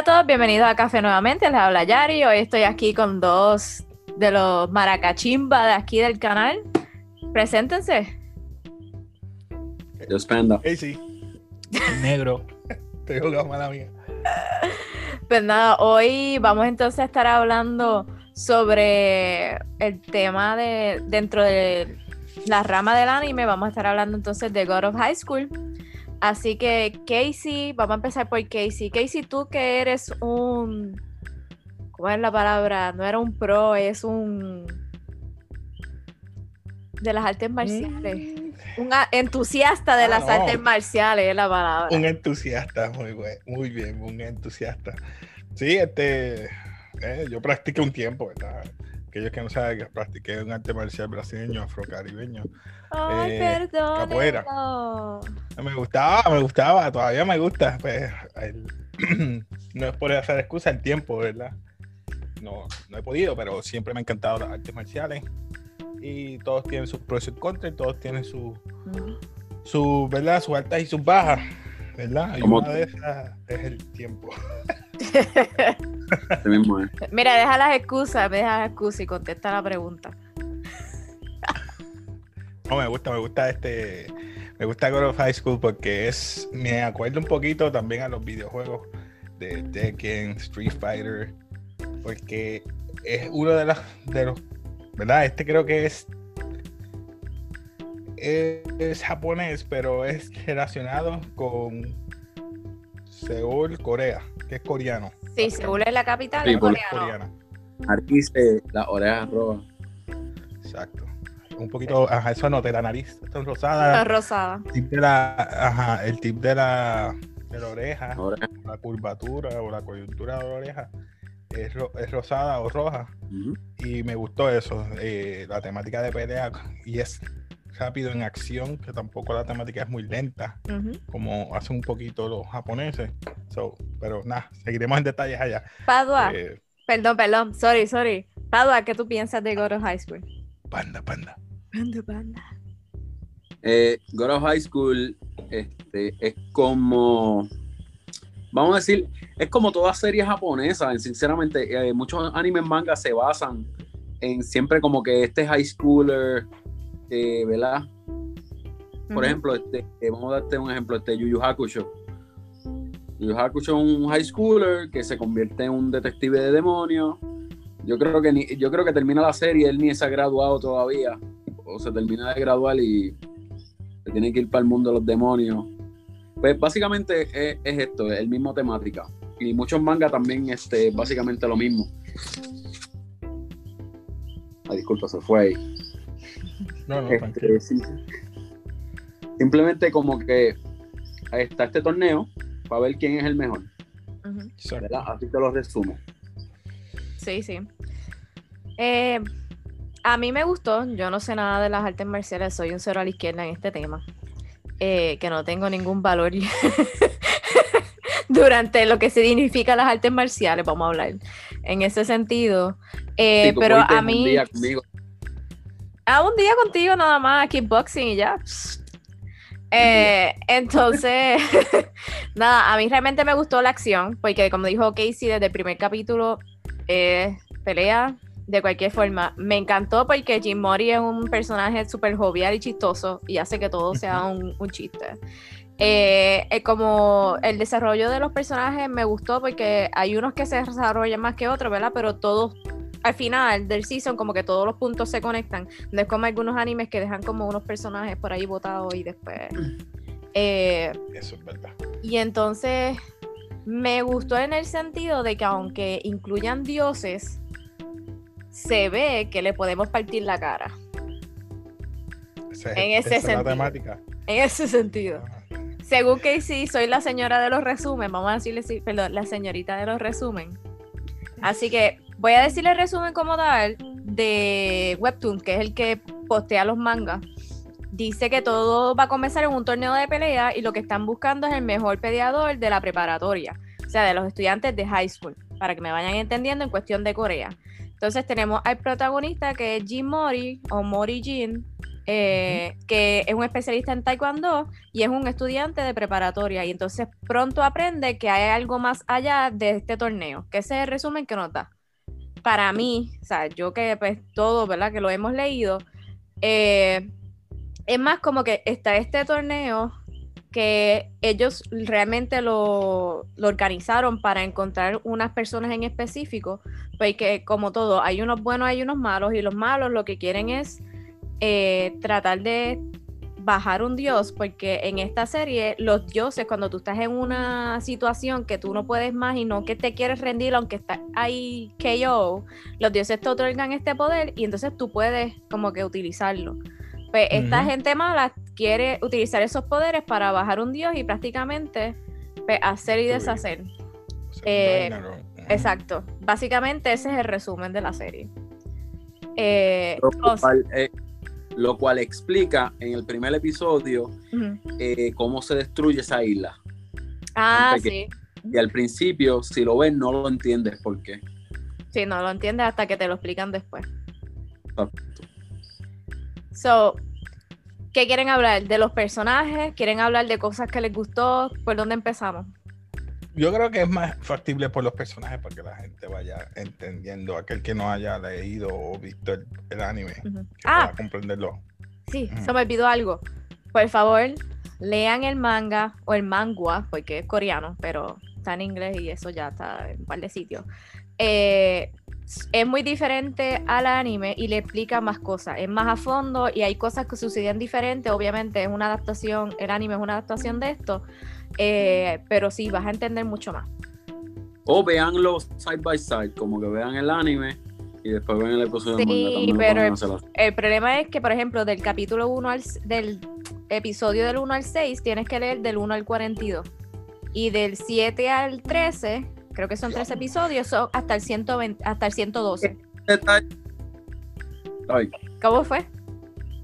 Hola a todos, bienvenidos a Café nuevamente, les habla Yari, hoy estoy aquí con dos de los maracachimba de aquí del canal. Preséntense. Yo Panda. Hey, sí. Negro. Te digo mala mía. Pues nada, hoy vamos entonces a estar hablando sobre el tema de dentro de la rama del anime. Vamos a estar hablando entonces de God of High School. Así que Casey, vamos a empezar por Casey. Casey, tú que eres un... ¿Cómo es la palabra? No era un pro, es un... De las artes marciales. Mm. Un entusiasta de Ah, las no. artes marciales es la palabra. Un entusiasta, muy bueno, muy bien, un entusiasta. Sí, este, eh, yo practiqué un tiempo, ¿verdad? Aquellos que no saben que practiqué un arte marcial brasileño, afrocaribeño. Ay, eh, capoeira. perdón. Me gustaba, me gustaba, todavía me gusta. Pues, el- no es por hacer excusa el tiempo, ¿verdad? No, no he podido, pero siempre me han encantado las artes marciales. Y todos tienen sus pros y sus contras, y todos tienen sus su, ¿verdad? Sus altas y sus bajas, ¿verdad? Y Como- una de esas es el tiempo. Mismo es. Mira, deja las excusas, deja las excusas y contesta la pregunta. No, me gusta, me gusta este, me gusta God of High School porque es, me acuerdo un poquito también a los videojuegos de Tekken, Street Fighter, porque es uno de, las de los, ¿verdad? Este creo que es, es, es japonés, pero es relacionado con Seúl, Corea, que es coreano. Sí, Seúl es la capital Sí, coreano. Coreana. Narices, las orejas rojas. Exacto. Un poquito, ajá, eso noté, la nariz está rosada. Rosada. El tip de la, ajá, el tip de la, de la oreja, la curvatura o la coyuntura de la oreja es, ro- es rosada o roja. Y me gustó eso, eh, la temática de pelea y es rápido en acción, que tampoco la temática es muy lenta, Ujú. como hacen un poquito los japoneses. So, pero nada, seguiremos en detalles allá. Padua, Eh, perdón, perdón, sorry, sorry. Padua, ¿qué tú piensas de God of High School? panda, panda. Panda, panda. Eh, God of High School este, es como, vamos a decir, es como toda serie japonesa. Sinceramente, eh, muchos animes manga se basan en siempre como que este high schooler, eh, ¿verdad? Por ejemplo, este, eh, vamos a darte un ejemplo, este Yu Yu Hakusho. Yu Yu Hakusho es un high schooler que se convierte en un detective de demonios. Yo creo que ni- yo creo que termina la serie, él ni se ha graduado todavía. O se termina de graduar y se tiene que ir para el mundo de los demonios. Pues básicamente es, es esto, es el mismo temática. Y muchos mangas también, este, básicamente lo mismo. Ay, disculpa, se fue ahí. No, no, Este, simplemente como que está este torneo para ver quién es el mejor. Exacto. ¿verdad? Así te lo resumo. Sí, sí. Eh, a mí me gustó, yo no sé nada de las artes marciales, soy un cero a la izquierda en este tema, eh, que no tengo ningún valor durante lo que significa las artes marciales, vamos a hablar en ese sentido. Eh, pero a un mí, día conmigo, a un día contigo nada más, kickboxing y ya. Eh, entonces, nada, a mí realmente me gustó la acción, porque como dijo Casey desde el primer capítulo, eh, pelea de cualquier forma. Me encantó porque Jim Mori es un personaje súper jovial y chistoso y hace que todo sea un, un chiste. Eh, eh, como el desarrollo de los personajes me gustó porque hay unos que se desarrollan más que otros, ¿verdad? Pero todos, al final del season, como que todos los puntos se conectan. No es como algunos animes que dejan como unos personajes por ahí botados y después. Eh, Eso es verdad. y entonces me gustó en el sentido de que aunque incluyan dioses, se ve que le podemos partir la cara. Ese En ese esa es la sentido. temática. En ese sentido. Según Casey, soy la señora de los resumen. Vamos a decirle, sí, perdón, la señorita de los resumen. Así que voy a decirle el resumen como tal de Webtoon, que es el que postea los mangas. Dice que todo va a comenzar en un torneo de pelea y lo que están buscando es el mejor peleador de la preparatoria, o sea, de los estudiantes de high school, para que me vayan entendiendo en cuestión de Corea. Entonces tenemos al protagonista que es Jin Mori o Mori Jin, eh, que es un especialista en taekwondo y es un estudiante de preparatoria y entonces pronto aprende que hay algo más allá de este torneo, que ese es el resumen que nos da. Para mí, o sea, yo que pues todo, ¿verdad? Que lo hemos leído, eh, es más como que está este torneo que ellos realmente lo, lo, organizaron para encontrar unas personas en específico, porque como todo, hay unos buenos, hay unos malos, y los malos lo que quieren es eh, tratar de bajar un dios, porque en esta serie los dioses, cuando tú estás en una situación que tú no puedes más y no que te quieres rendir, aunque está ahí KO, los dioses te otorgan este poder y entonces tú puedes como que utilizarlo. Pues esta gente mala quiere utilizar esos poderes para bajar un dios y prácticamente pues, hacer y deshacer. Eh, exacto. Básicamente ese es el resumen de la serie. Eh, lo, cual, explica en el primer episodio eh, cómo se destruye esa isla. Ah, sí. Y al principio, si lo ves, no lo entiendes por qué. Sí, no lo entiendes hasta que te lo explican después. So, ¿qué quieren hablar? ¿De los personajes? ¿Quieren hablar de cosas que les gustó? ¿Por dónde empezamos? Yo creo que es más factible por los personajes para que la gente vaya entendiendo, aquel que no haya leído o visto el, anime, ah, comprenderlo. Sí, se me olvidó algo. Por favor, lean el manga o el mangua, porque es coreano, pero está en inglés y eso ya está en un par de sitios. Eh, es muy diferente al anime y le explica más cosas, es más a fondo y hay cosas que suceden diferentes, obviamente es una adaptación, el anime es una adaptación de esto, eh, pero sí, vas a entender mucho más. O veanlo side by side, como que vean el anime y después ven el episodio sí, pero el, problema es que, por ejemplo, del capítulo 1 al del episodio del 1 al 6 tienes que leer del 1 al 42 y del 7 al 13 creo que son tres episodios, son hasta el 120, hasta el 112. ¿Cómo fue?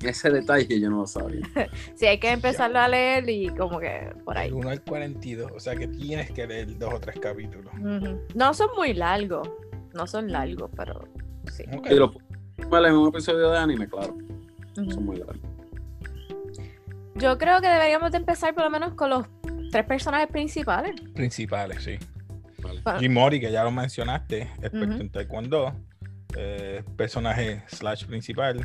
Ese detalle yo no lo sabía. sí, hay que empezarlo a leer y como que por ahí. El 1 al 42, o sea que tienes que leer dos o tres capítulos. No son muy largos, no son largos, pero sí. Okay. Y lo en un episodio de anime, claro. Son muy largos. Yo creo que deberíamos de empezar por lo menos con los tres personajes principales. Principales, sí. Jim Mori, que ya lo mencionaste, experto en Taekwondo, eh, personaje slash principal,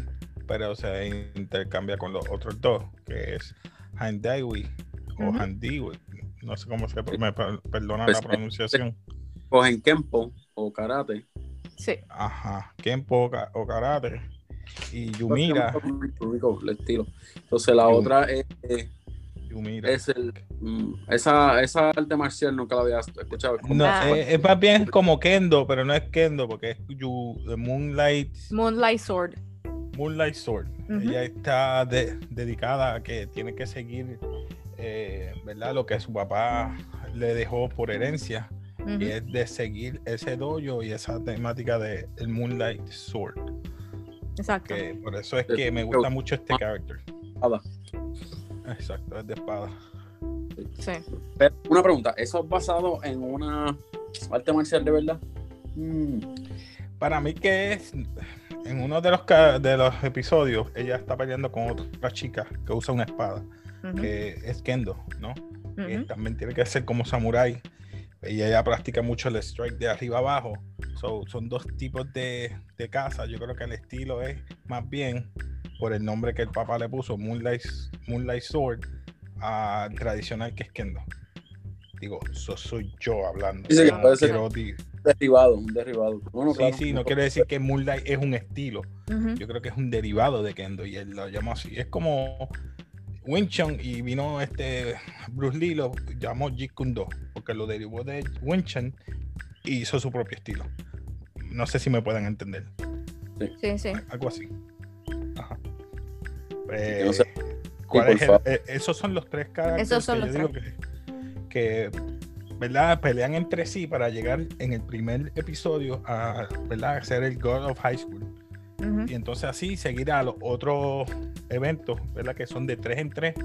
pero se intercambia con los otros dos, que es Han Daiwi o Han no sé cómo se me perdona la pronunciación. O en Kempo o Karate. Sí. Ajá, Kempo o Karate. Y Yumira. El estilo. Entonces la otra es es el, mm, esa, esa arte marcial nunca la había escuchado. No, eh, es, más bien como Kendo, pero no es Kendo, porque es Moonlight. Moonlight Sword. Moonlight Sword. Ella está dedicada a que tiene que seguir, eh, ¿verdad? Lo que su papá le dejó por herencia. Y es de seguir ese dojo y esa temática de el Moonlight Sword. Exacto. por eso es que me gusta mucho este character. Exacto, es de espada. Sí. Pero una pregunta, ¿eso es basado en una arte marcial de verdad? Mm. Para mí que es, en uno de los, de los episodios, ella está peleando con otra chica que usa una espada, que es Kendo, ¿no? Que también tiene que ser como samurai. Y ella practica mucho el strike de arriba abajo. son dos tipos de, de caza. Yo creo que el estilo es más bien por el nombre que el papá le puso, Moonlight, Moonlight Sword, al tradicional que es Kendo. Digo, eso soy yo hablando. Dice que derivado, un derivado. sí, sí, no quiere decir que Moonlight es un estilo. Yo creo que es un derivado de Kendo y él lo llamó así. Es como Wing Chun y vino este Bruce Lee lo llamó Jeet Kune Do porque lo derivó de Wing Chun y hizo su propio estilo. No sé si me pueden entender. Sí, sí. Algo así. Ajá. Pues, eh, esos son los tres caras esos son que los que, ¿verdad? pelean entre sí para llegar en el primer episodio a ¿verdad? ser el God of High School. Y entonces así seguir a los otros eventos, ¿verdad? Que son de tres en tres.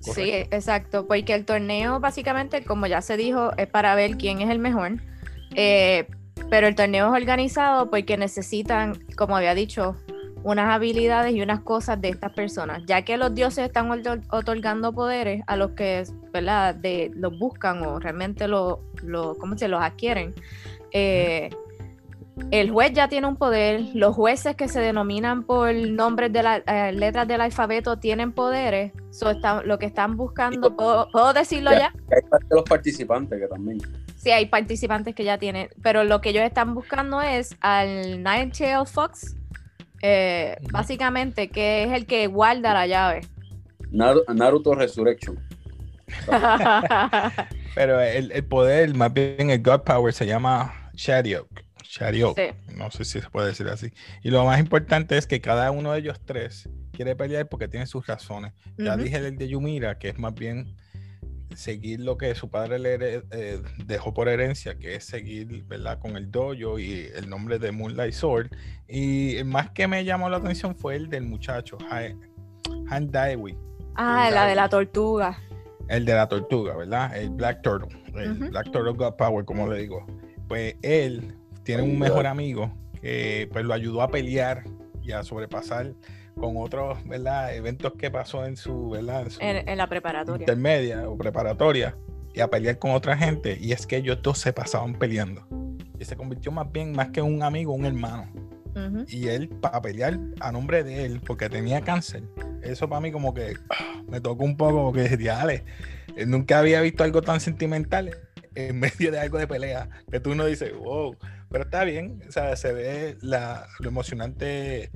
Sí, exacto, porque el torneo básicamente, como ya se dijo, es para ver quién es el mejor. Eh, pero el torneo es organizado porque necesitan, como había dicho, unas habilidades y unas cosas de estas personas, ya que los dioses están otor- otorgando poderes a los que ¿verdad? De, los buscan o realmente lo, lo, ¿cómo se los adquieren. Eh, el juez ya tiene un poder, los jueces que se denominan por nombres de las letras del alfabeto tienen poderes, so lo que están buscando, ¿puedo, puedo decirlo Ya. ya? Hay parte de los participantes que también. Sí, hay participantes que ya tienen, pero lo que ellos están buscando es al Nine-Tailed Fox, eh, básicamente, que es el que guarda la llave. Naru- Naruto Resurrection. Pero el, el poder, más bien el God Power, se llama Shariok. Shariok. Sí. No sé si se puede decir así. Y lo más importante es que cada uno de ellos tres quiere pelear porque tiene sus razones. Ya dije el de Yumira, que es más bien seguir lo que su padre le eh, dejó por herencia, que es seguir ¿verdad? con el dojo y el nombre de Moonlight Sword. Y el más que me llamó la atención fue el del muchacho, Ha- Han Daiwi, Ah, la de la tortuga. el de la tortuga, ¿verdad? El Black Turtle, el. Black Turtle God Power, como le digo. Pues él tiene un mejor amigo que pues lo ayudó a pelear y a sobrepasar con otros, ¿verdad? Eventos que pasó en su, ¿verdad? En su En, en la preparatoria. intermedia o preparatoria y a pelear con otra gente. Y es que ellos dos se pasaban peleando. Y se convirtió más bien, más que un amigo, un hermano. Ujú. Y él, para pelear a nombre de él, porque tenía cáncer, eso para mí como que ah, me tocó un poco, porque dije, "Diale, eh, nunca había visto algo tan sentimental en medio de algo de pelea, que tú no dices, wow, pero está bien, o sea, se ve la, lo emocionante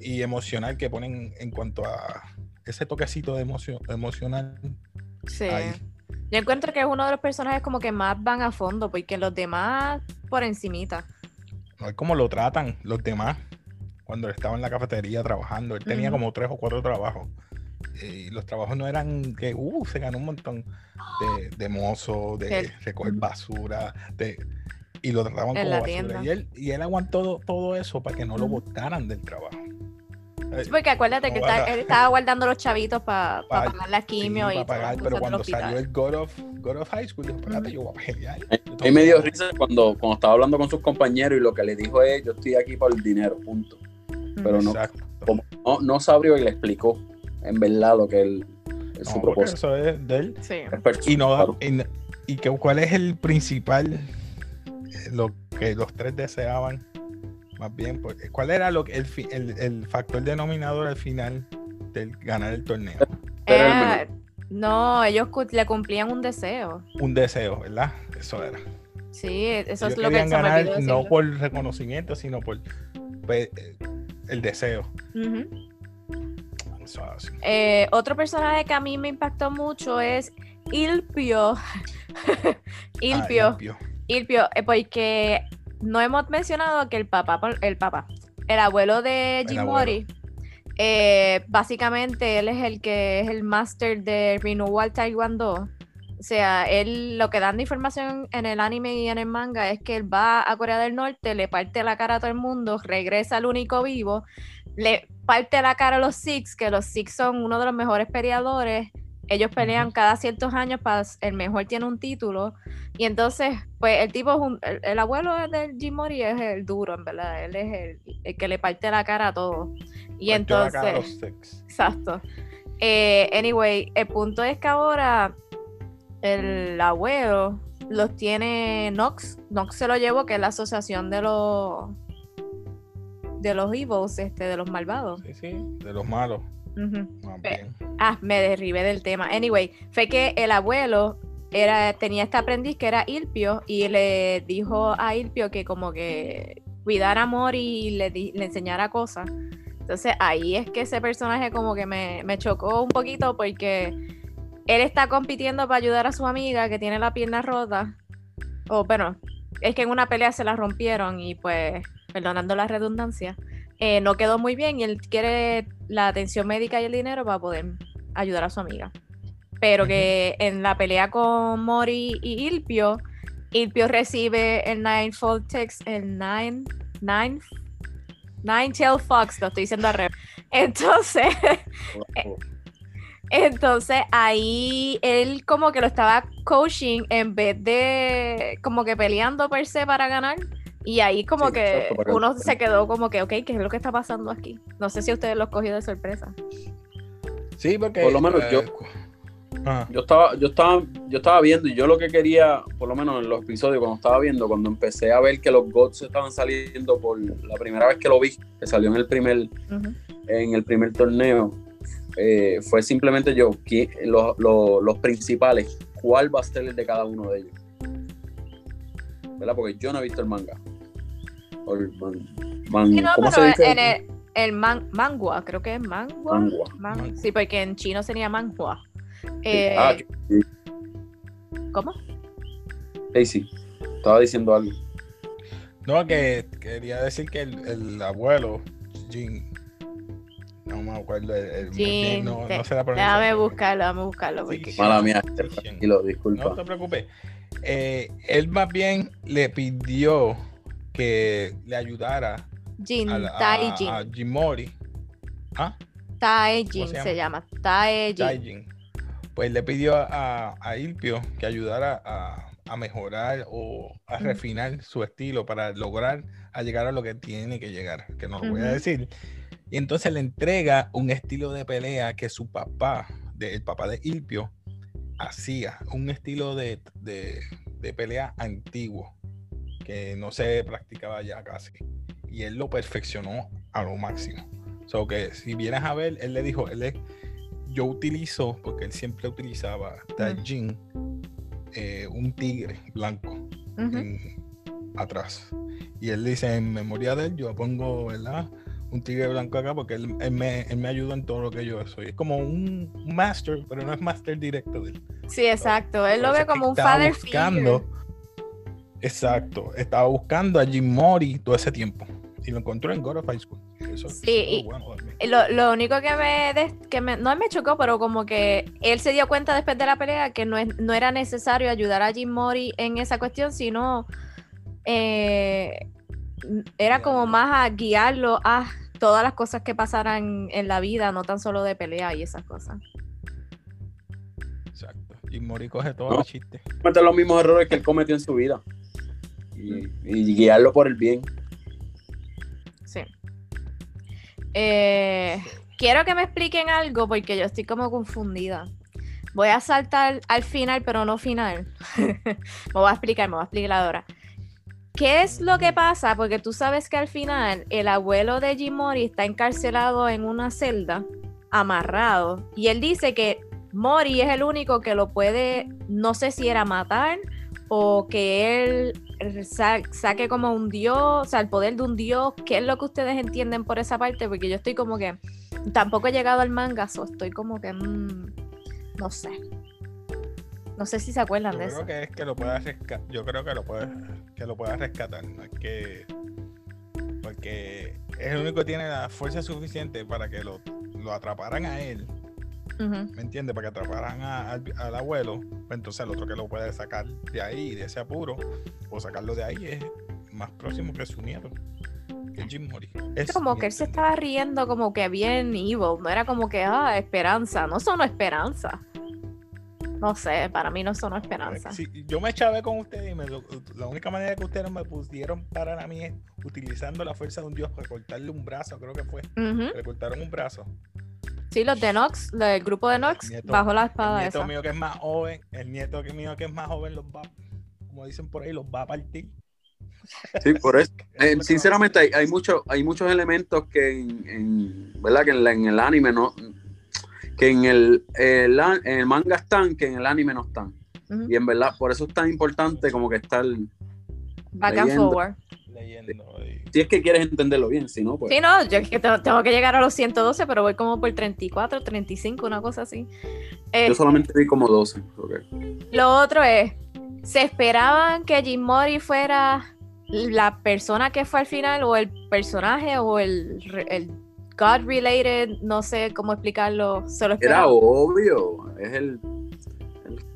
y emocional que ponen en cuanto a ese toquecito de emoción, emocional. Sí. Ahí. Yo encuentro que es uno de los personajes como que más van a fondo, porque los demás por encimita. No es como lo tratan los demás cuando estaba en la cafetería trabajando. Él tenía como tres o cuatro trabajos. Y los trabajos no eran que, uh, se ganó un montón de, de mozo, de recoger basura, de, y lo trataban En como la basura. tienda. Y él, y él aguantó todo, todo eso para que no lo botaran del trabajo. Eh, Sí, porque acuérdate que él, está- él estaba guardando los chavitos para Pa- pagar la sí, quimio y para pagar, pero cuando salió el God of, God of High School, dijo, espérate, yo voy a pelear. A mí me dio risa cuando, cuando estaba hablando con sus compañeros y lo que le dijo es, yo estoy aquí por el dinero, punto. pero no-. Como no, no se abrió y le explicó en verdad lo que él, es su No, porque propósito. eso es de él. Sí. Es Y, no, y, y que, cuál es el principal, lo que los tres deseaban, más bien, pues, cuál era lo que el, el, el factor denominador al final del ganar el torneo. Eh, no, ellos le cumplían un deseo. Un deseo, ¿verdad? Eso era. Sí, eso es lo que se ganar no por reconocimiento, sino por pues, el deseo. Eso así. Eh, otro personaje que a mí me impactó mucho es Ilpio. Ah, Ilpio. Ilpio, eh, porque no hemos mencionado que el papá, el papá, el abuelo de El Jimori, eh, básicamente él es el que es el master de Renewal Taekwondo. O sea, él lo que dan de información en el anime y en el manga es que él va a Corea del Norte, le parte la cara a todo el mundo, regresa al único vivo, le parte la cara a los Six, que los Six son uno de los mejores peleadores. Ellos pelean cada ciertos años, para el mejor tiene un título. Y entonces, pues el tipo, es un- el, el abuelo del Jim Mori es el duro, en verdad. Él es el, el que le parte la cara a todo. Y Partió la cara a entonces, los exacto. Eh, anyway, el punto es que ahora el abuelo los tiene Nox. Nox se lo llevó, que es la asociación de los de los evils, este, de los malvados. Sí, sí, de los malos. Bien. Ah, me derribé del tema. Anyway, fue que el abuelo era, tenía este aprendiz que era Ilpio y le dijo a Ilpio que como que cuidara a Mori y le, di- le enseñara cosas. Entonces ahí es que ese personaje como que me, me chocó un poquito porque él está compitiendo para ayudar a su amiga que tiene la pierna rota. O bueno, es que en una pelea se la rompieron y pues, perdonando la redundancia, eh, no quedó muy bien y él quiere la atención médica y el dinero para poder ayudar a su amiga. Pero que en la pelea con Mori y Ilpio, Ilpio recibe el Ninefold Text, el Nine, Nine, Nine Tail Fox, lo estoy diciendo al revés. Entonces, entonces ahí él como que lo estaba coaching en vez de como que peleando per se para ganar, Y ahí como Sí, que exacto, uno se quedó como que, ok, ¿qué es lo que está pasando aquí? No sé si a ustedes los cogió de sorpresa. Sí, porque. Por lo menos eh, yo- Ah, Yo estaba, yo estaba, yo estaba viendo y yo lo que quería, por lo menos en los episodios, cuando estaba viendo, cuando empecé a ver que los gods estaban saliendo por la primera vez que lo vi, que salió en el primer, en el primer torneo, eh, fue simplemente yo, los, los- los principales, cuál va a ser el de cada uno de ellos. ¿Verdad? Porque yo no he visto el manga. O el man- man- Sí, no, ¿Cómo se dice? en el, el man- mangua, creo que es mangua. Mangua. Man- Mangua. sí, porque en chino sería manhua. Eh, Ah, sí, ¿Cómo? sí, sí. Estaba diciendo algo. No, que quería decir que el, el abuelo, Jin, no me acuerdo, el, el- Jin, no, te- no sé la Déjame buscarlo, déjame buscarlo. Porque... sí. Mala mía, tranquilo, disculpa. No te preocupes. Eh, él más bien le pidió que le ayudara Jin, a, a- Taijin. a Jimori. ¿Ah? Taejin ¿Cómo se se llama? Taejin. Taijin. Pues le pidió a, a Ilpio que ayudara a, a mejorar o a refinar su estilo para lograr a llegar a lo que tiene que llegar, que no lo voy a decir. Y entonces le entrega un estilo de pelea que su papá, de- el papá de Ilpio, hacía, un estilo de, de- de pelea antiguo que no se practicaba ya casi. Y él lo perfeccionó a lo máximo. So que si vienes a ver, él le dijo, él es- yo utilizo, porque él siempre utilizaba Taijin, eh, un tigre blanco en- atrás. Y él dice, en memoria de él, yo pongo, ¿verdad? Un tigre blanco acá porque él, él me, él me ayuda en todo lo que yo soy. Es como un master, pero no es master directo de él. Sí, exacto. Él lo ve como un father buscando. figure. Exacto. Estaba buscando a Jim Mori todo ese tiempo. Y lo encontró en God of High School. Eso, Sí, eso y-. Lo, lo único que me, des- que me- no me chocó, pero como que él se dio cuenta después de la pelea que no, es- no era necesario ayudar a Jim Mori en esa cuestión, sino eh, era como más a guiarlo a todas las cosas que pasaran en la vida, no tan solo de pelea y esas cosas. Exacto. Jim Mori coge todos No. los chistes. los mismos errores que él cometió en su vida. Y, guiarlo por el bien. Sí. Eh, quiero que me expliquen algo porque yo estoy como confundida. Voy a saltar al final, pero no final. me voy a explicar, me voy a explicar ahora. ¿Qué es lo que pasa? Porque tú sabes que al final el abuelo de Jim Mori está encarcelado en una celda, amarrado, y él dice que Mori es el único que lo puede, no sé si era matar o que él saque como un dios, o sea, el poder de un dios. ¿Qué es lo que ustedes entienden por esa parte? Porque yo estoy como que tampoco he llegado al manga, so estoy como que mm, no sé. No sé si se acuerdan Yo de creo eso. que es que lo puedas rescatar. Yo creo que lo puedes que lo puedas rescatar. No es que porque es el único que tiene la fuerza suficiente para que lo, lo atraparan a él. ¿Me entiendes? Para que atraparan a- al, al abuelo. Pues entonces el otro que lo puede sacar de ahí, de ese apuro, o sacarlo de ahí es más próximo que su nieto. Que Jim Mori. Es como que él se estaba riendo como que bien evil, no era como que, ah, esperanza, no sonó esperanza. No sé, para mí no sonó esperanza. Sí, yo me chavé con ustedes y me la única manera que ustedes me pudieron parar a mí es utilizando la fuerza de un dios para cortarle un brazo, creo que fue. Le cortaron un brazo. Sí, los de Nox, el grupo de Nox, nieto- bajo la El espada nieto esa. mío que es más joven, el nieto que mío que es más joven los va, como dicen por ahí, los va a partir. Sí, por eso. Eso es Eh, sinceramente, hay, hay, mucho- hay muchos elementos que en, en- ¿verdad? Que en, la- en el anime no. Que en el, el en el manga están, que en el anime no están. Y en verdad, por eso es tan importante como que estar. Back and forward. Leyendo. y- Si es que quieres entenderlo bien, si no, pues. Sí, no, yo es que tengo, tengo que llegar a los 112, pero voy como por 34, 35, una cosa así. Eh, Yo solamente vi como 12. ok. Lo otro es, ¿se esperaban que Jim Mori fuera la persona que fue al final o el personaje o el, el God related, no sé cómo explicarlo, se lo Era obvio. Es el.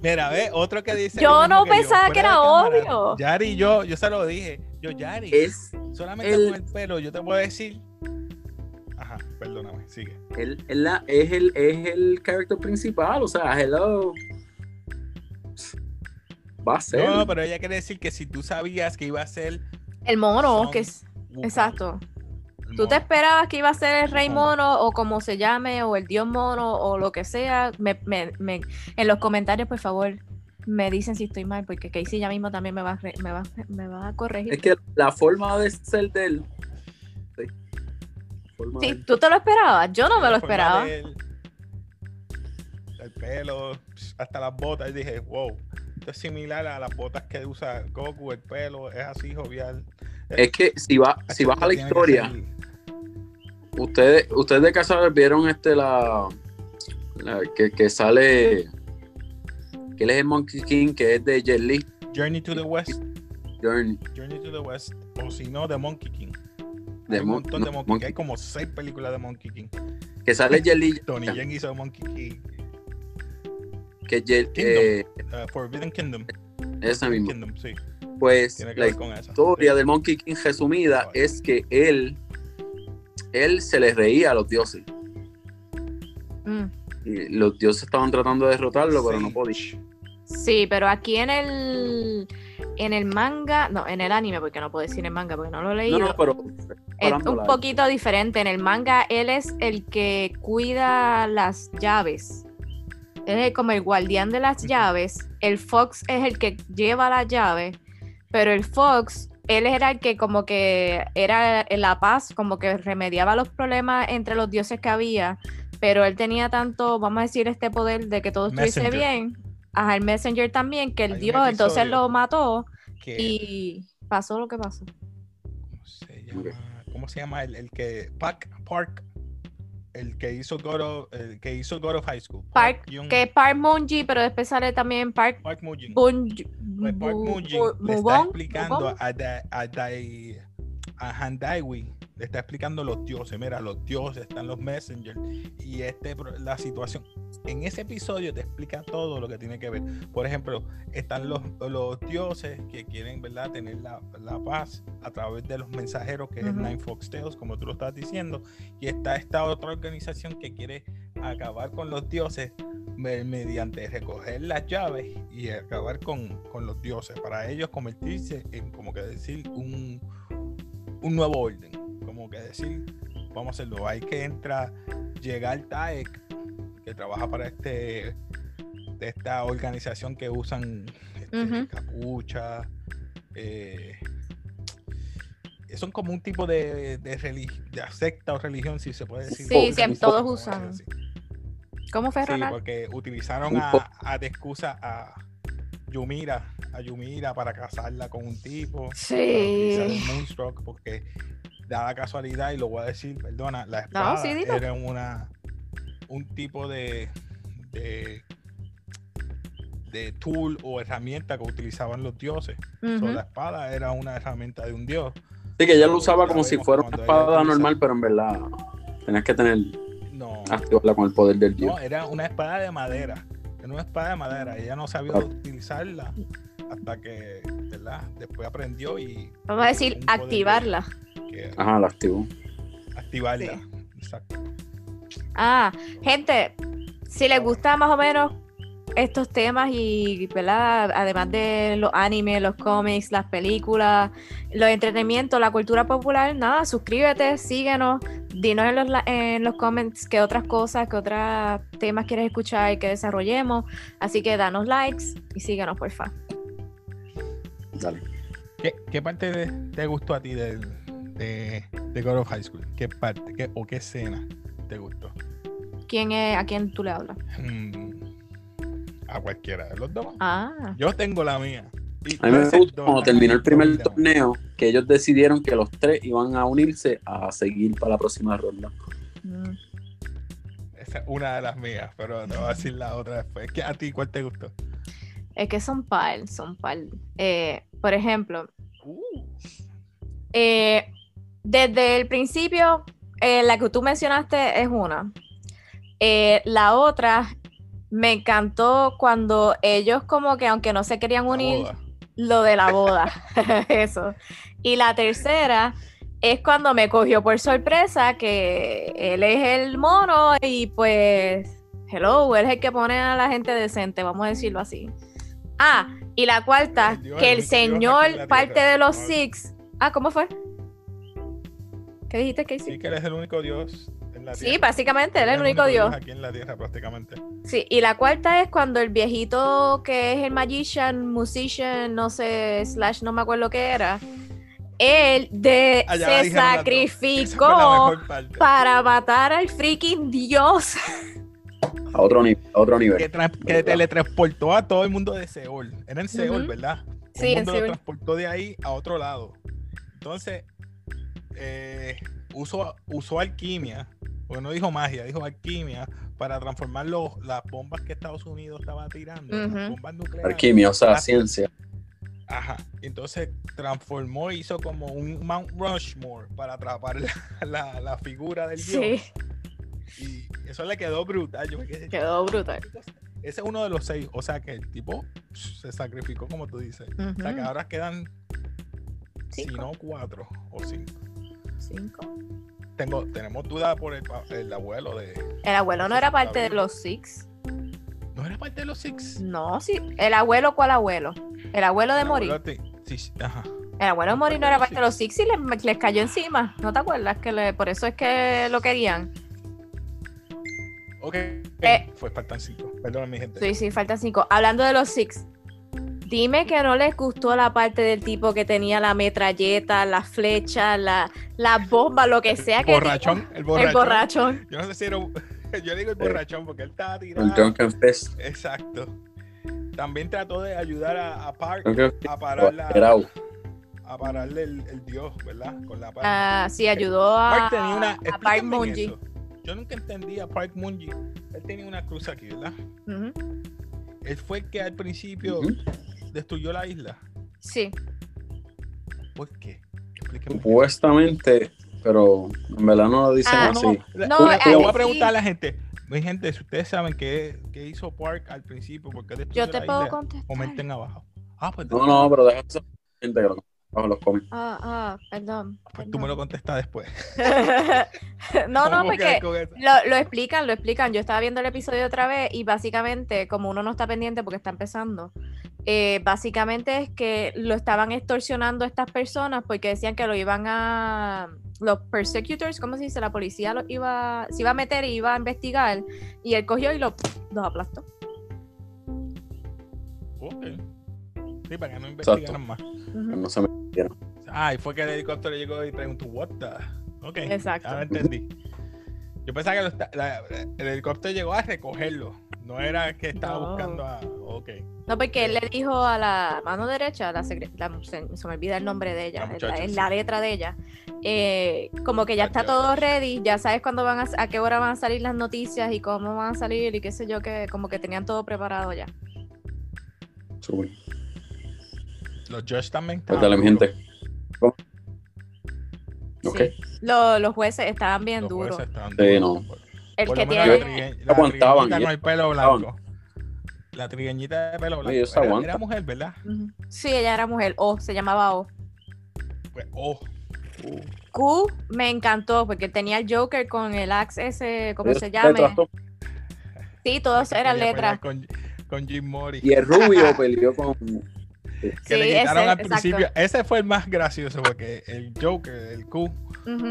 Mira, ve, otro que dice. Yo no pensaba que era cámara. obvio. Yari, yo, yo se lo dije. Yo, Yari, Es solamente el- con el pelo, yo te puedo decir. Ajá, perdóname, sigue. el, el- la- es el, es el character principal. O sea, hello. Va a ser. No, pero ella quiere decir que si tú sabías que iba a ser El mono, Son que es. Exacto. ¿Tú te esperabas que iba a ser el rey Mono. mono o como se llame o el dios mono o lo que sea? Me, me- me- en los comentarios, por favor, me dicen si estoy mal, porque Casey ya mismo también me va a, re- me va, me va a corregir. Es que la forma de ser de él. Sí. Forma de Sí, él. ¿tú te lo esperabas? Yo no me lo La esperaba. de él, El pelo, hasta las botas. Y dije, wow, esto es similar a las botas que usa Goku, el pelo, es así jovial. Es que si, va, si vas a la historia, ustedes, ustedes de casa vieron este la, la- que, que sale que él es el Monkey King, que es de Jet Li. Journey to the West, Journey. Journey to the West, o si no, The Monkey King. De hay un Mon- no, de Monkey, King. Hay como seis películas de Monkey King. Que sale Jet Li. Tony Yen hizo Monkey King. Que Jet, Kingdom. eh, Uh, Forbidden Kingdom. esa Forbidden misma. Kingdom, sí. Pues la historia sí. del Monkey King resumida Vale. es que él, él se le reía a los dioses. Mm. Los dioses estaban tratando de derrotarlo, pero no podían. Sí, pero aquí en el en el manga, no, en el anime, porque no puedo decir en manga porque no lo he leído. No, no, pero es un poquito diferente. En el manga, él es el que cuida las llaves. Él es como el guardián de las llaves. El Fox es el que lleva las llaves. Pero el Fox, él era el que como que era la paz, como que remediaba los problemas entre los dioses que había. Pero él tenía tanto, vamos a decir, este poder de que todo estuviese Messenger. bien. Ajá, el Messenger también, que el dios entonces lo mató Que- y pasó lo que pasó. ¿Cómo se llama? ¿Cómo se llama el, el que Park Park el que hizo God of, el que hizo God of High School? Park, Young- que Park Munji, pero después sale también Park Park Moon-jin. Bunji. Pues Park Bu- le está explicando a, Da- a, Dai- a Handaiwi, le está explicando los dioses, mira, los dioses, están los messengers y este la situación. En ese episodio te explica todo lo que tiene que ver. Por ejemplo, están los, los dioses que quieren, ¿verdad?, tener la, la paz a través de los mensajeros, que es. Nine Fox Tales, como tú lo estás diciendo, y está esta otra organización que quiere acabar con los dioses me- mediante recoger las llaves y acabar con, con los dioses, para ellos convertirse en, como que decir, un, un nuevo orden, decir, vamos a hacerlo, hay que entra, llegar Taek, que trabaja para este de esta organización que usan este, capucha, eh, son como un tipo de, de, relig- de secta o religión, si se puede decir. Sí, que- todos usan. ¿Cómo fue, Sí, Ronald? porque utilizaron a, a de excusa a Yumira, a Yumira para casarla con un tipo. Sí. Para utilizar el Moonstruck, porque da la casualidad, y lo voy a decir, perdona, la espada sí, era una un tipo de, de de tool o herramienta que utilizaban los dioses. So, la espada era una herramienta de un dios. Sí, que ella lo usaba como si fuera una espada normal, pero en verdad tenías que tener No, activarla con el poder del dios. no, era una espada de madera. Era una espada de madera. Ella no sabía Ah. utilizarla hasta que, ¿verdad? Después aprendió y Vamos a decir, poder activarla. Que Ajá, la activó. activarla. Exacto. Ah, gente, si les gusta más o menos estos temas y, ¿verdad? Además de los animes, los cómics, las películas, los entretenimientos, la cultura popular, nada, suscríbete, síguenos, dinos en los, en los comments qué otras cosas, qué otros temas quieres escuchar y que desarrollemos. Así que danos likes y síguenos, porfa. Dale. ¿Qué, qué parte de- te gustó a ti del- de, de God of High School? ¿Qué parte qué, o qué escena te gustó? ¿Quién es, ¿A quién tú le hablas? Mm, a cualquiera de los dos. Ah, Yo tengo la mía. A mí me gustó cuando terminó el primer torneo que ellos decidieron que los tres iban a unirse a seguir para la próxima ronda. mm. Esa es una de las mías, pero te voy a decir la otra después. ¿Qué, ¿A ti cuál te gustó? es que son par, son par. Eh, por ejemplo, Uh, Eh, desde el principio, eh, la que tú mencionaste es una. Eh, la otra, me encantó cuando ellos como que aunque no se querían unir, lo de la boda. Eso. Y la tercera es cuando me cogió por sorpresa que él es el mono y pues, hello, él es el que pone a la gente decente, vamos a decirlo así. Ah, y la cuarta, Dios, que el Dios señor, parte de los. Six, Ah, ¿cómo fue? ¿Qué dijiste, Casey? Sí, que él es el único dios en la tierra. Sí, básicamente, él es el el único dios. Aquí en la tierra, prácticamente. Sí, y la cuarta es cuando el viejito que es el magician, musician, no sé, slash, no me acuerdo qué era, él de, Ah, se sacrificó para matar al freaking dios. A otro, ni- a otro nivel. que, que teletransportó a todo el mundo de Seúl. Era en Seúl, Ujú. ¿verdad? Sí, el en mundo lo Seúl. transportó de ahí a otro lado. Entonces, eh, usó, usó alquimia, porque no dijo magia, dijo alquimia, para transformar los- las bombas que Estados Unidos estaba tirando, las bombas nucleares. Alquimia, o sea, Ah, ciencia. Ajá. Entonces transformó, hizo como un Mount Rushmore para atrapar la, la- la figura del dios. Sí, Y eso le quedó brutal. Yo me quedé, quedó brutal. Ese es uno de los seis. O sea que el tipo se sacrificó, como tú dices. O sea que ahora quedan, si no, cuatro o cinco. Cinco. Tengo, tenemos duda por el, el abuelo de. El abuelo no era parte de los Six. ¿No era parte de los Six? No, sí. ¿El abuelo cuál abuelo? El abuelo de sí, ajá. El abuelo de ¿No Morir no era parte de los Six y les, les cayó encima. ¿No te acuerdas? que le- Por eso es que lo querían. Ok. Eh. Fue faltan cinco. Perdón, mi gente. Sí, sí, faltan cinco. Hablando de los Six, dime que no les gustó la parte del tipo que tenía la metralleta, las flechas, la, las bombas, lo que sea que borrachón. El borrachón. El borrachón. Yo no sé si era. un- Yo digo el borrachón porque él estaba El tirado. Drunken Fest. Exacto. También trató de ayudar a, a Park a parar la- a pararle el, el dios, ¿verdad? Con la palma. Ah, sí, ayudó a, Park tenía una. a Park explíquenme Mungi. eso. Yo nunca entendí a Park Mungi. Él tenía una cruz aquí, ¿verdad? Él fue el que al principio. Destruyó la isla. Sí. ¿Por qué? Explíqueme. Supuestamente, pero en verdad no lo dicen Ah, así. No, le voy a preguntar sí. a la gente. Mi gente, si ustedes saben qué, qué hizo Park al principio, ¿por qué destruyó Yo te la puedo isla? contestar. Comenten abajo. Ah, pues, No, no, pero deja eso. Gente que lo bajo los cómics. Ah, ah, perdón. pues tú me lo contestas después. no, no, ¿Cómo quedar porque lo, lo explican, lo explican. Yo estaba viendo el episodio otra vez y básicamente, como uno no está pendiente porque está empezando, eh, básicamente es que lo estaban extorsionando estas personas porque decían que lo iban a. Los persecutors, ¿cómo se dice? La policía lo iba, se iba a meter y iba a investigar. Y él cogió y lo, los aplastó. Ok. Sí, para que no investigaran más. No se me metieron. Ah, y fue que el helicóptero llegó y preguntó, ¿What the? Ok. Exacto. Ahora entendí. Yo pensaba que lo esta- la- el helicóptero llegó a recogerlo. No era que estaba No. buscando a. Ok. No, porque él le dijo a la mano derecha, la secre- la- se, se me olvida el nombre de ella, La la, en sí. la letra de ella, eh, como que ya está todo ready, ya sabes cuándo van a, a qué hora van a salir las noticias y cómo van a salir y qué sé yo, que como que tenían todo preparado ya. Súper. Los Josh también. Dale, mi los jueces estaban bien Los duros. jueces estaban Sí, duros. no. El Por que tiene... la Aguantaban, trigueñita y- con el pelo blanco. La trigueñita de pelo blanco. Era, mujer, ¿verdad? Ujú. Sí, ella era mujer, O, se llamaba O. Pues, oh, Q me encantó porque tenía el Joker con el axe ese, ¿cómo se llama? Sí, todos eran letras. Con, con Jim Mori. Y el rubio peleó con. Que Sí, le quitaron ese, al exacto. principio. Ese fue el más gracioso porque el Joker, el Q,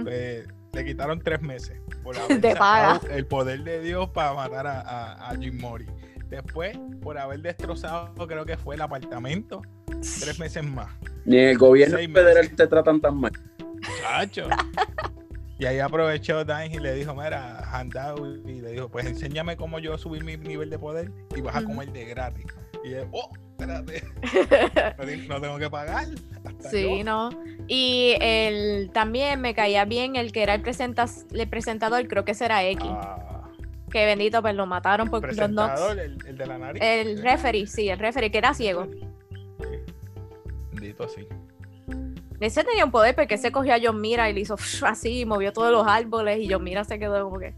eh, le quitaron tres meses por haber De paga. sacado el poder de Dios para matar a, a- a Jim Mori. Después, por haber destrozado, creo que fue el apartamento, tres meses más. Ni el gobierno federal te tratan tan mal. Chacho. Y ahí aprovechó Dan y le dijo, mira, handao, y le dijo, pues enséñame cómo yo subir mi nivel de poder y vas a comer de gratis. Y él, oh, espérate, no, te- no tengo que pagar. hasta Sí, yo". no. Y el, también me caía bien el que era el, presentas, el presentador, creo que ese era X. Ah, Que bendito, pues lo mataron por los knocks. el, el de la nariz. El referee, sí, el referee, que era ciego. Sí. Bendito, sí. Ese tenía un poder porque se cogió a John Mira y le hizo así, movió todos los árboles y John Mira se quedó como que.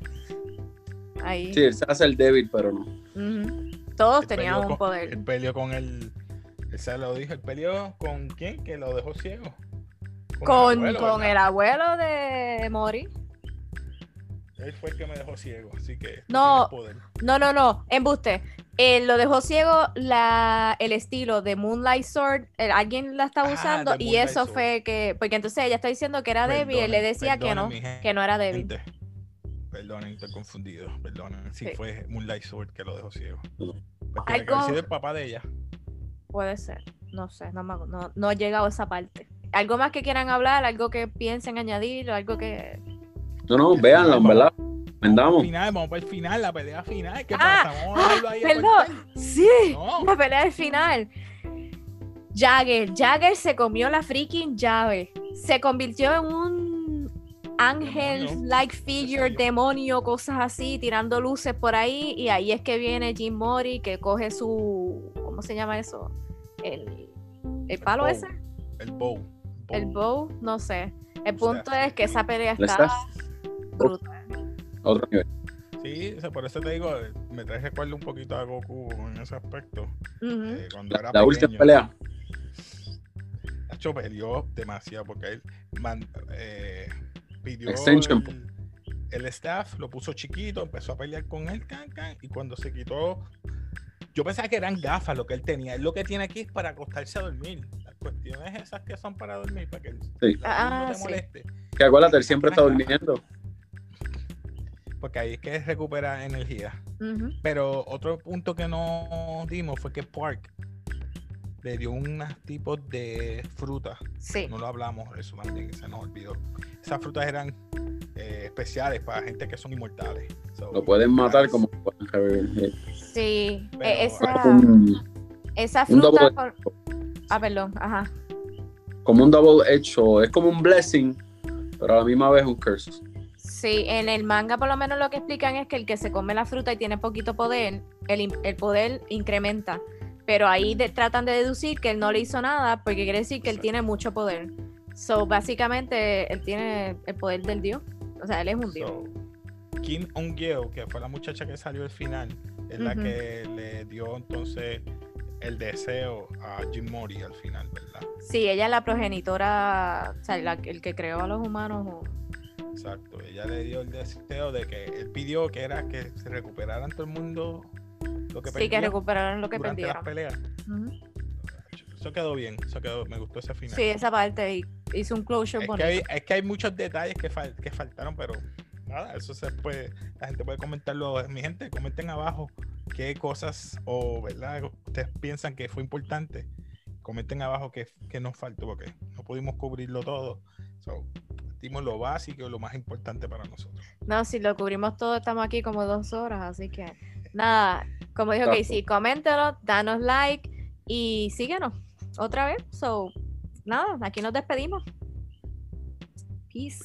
Ahí. Sí, él se hace el débil, pero no. Ujú. Todos peleó un con- poder. Él peleó con el. Él se lo dijo, él peleó con quién que lo dejó ciego. Con, el abuelo, con el abuelo de Mori. Él fue el que me dejó ciego, así que. No. poder. No, no, no, embuste. Eh, lo dejó ciego la, el estilo de Moonlight Sword. eh, alguien la estaba Ah, usando y eso Sword. fue que. Porque entonces ella está diciendo que era débil y él le decía que no, que no era débil. gente. Perdonen, estoy confundido. Perdonen. Sí, Sí. fue Moonlight Sword que lo dejó ciego. No. Tiene que haber Algo- sido el papá de ella. Puede ser. No sé, no, me no, no he llegado a esa parte. ¿Algo más que quieran hablar? ¿Algo que piensen añadir? ¿Algo que.? No, no, véanlo, en verdad. Vendamos. Final, vamos para el final, la pelea final. ¿Qué Ah, pasa? Vamos a dejarlo ahí a perdón. ¡Sí! No. La pelea del final. Jagger. Jagger se comió la freaking llave. Se convirtió en un ángel, like figure, demonio, cosas así, tirando luces por ahí. Y ahí es que viene Jim Mori, que coge su. ¿Cómo se llama eso? El, el palo ese. El bow. El bow, no sé. El punto es que esa pelea El está brutal. Otro nivel. Sí, o sea, por eso te digo, me trae recuerdo un poquito a Goku en ese aspecto. Eh, cuando era La última pequeño. pelea. Nacho peleó demasiado porque él man- eh, pidió Extension. el, el staff, lo puso chiquito, empezó a pelear con él, can, can, y cuando se quitó, yo pensaba que eran gafas lo que él tenía. Él lo que tiene aquí es para acostarse a dormir. Las cuestiones esas que son para dormir, para que Sí. la luz Ah, no te sí. moleste. Que acuérdate, él siempre está durmiendo. Porque ahí es que recupera energía. Pero otro punto que no dimos fue que Park le dio unos tipos de frutas Sí. no lo hablamos, eso también se nos olvidó. Esas frutas eran eh, especiales para gente que son inmortales. So, Lo pueden matar como pueden revivir. Sí. Pero- Eh, esa, un- fruta. con- Ah, perdón. Ajá. como un double hecho, es como un blessing, pero a la misma vez un curse. Sí, en el manga por lo menos lo que explican es que el que se come la fruta y tiene poquito poder, el, el poder incrementa. Pero ahí de- tratan de deducir que él no le hizo nada porque quiere decir que él tiene mucho poder. So, básicamente, él tiene el poder del dios. O sea, él es un dios. So, Kim Ongyo, que fue la muchacha que salió al final, es la que le dio entonces el deseo a Jim Mori al final, ¿verdad? Sí, ella es la progenitora, o sea, la- el que creó a los humanos. o- Exacto. Ella le dio el deseo de que él pidió que era que se recuperaran todo el mundo lo que Sí, que recuperaron lo que durante las perdieron. peleas. Ujú. Eso quedó bien, eso quedó, me gustó ese final. Sí, esa parte hizo un closure Es bonito. que, hay, es que hay muchos detalles que, fal- que faltaron, pero nada, eso se puede, la gente puede comentarlo. Mi gente, comenten abajo qué cosas o, ¿verdad? Ustedes piensan que fue importante. Comenten abajo qué, qué nos faltó, porque no pudimos cubrirlo todo. So, dimos lo básico lo más importante para nosotros. No, si lo cubrimos todo, estamos aquí como dos horas, así que Nada, como dijo Casco. Casey, coméntalo, danos like y síguenos otra vez. So, nada, aquí nos despedimos. Peace.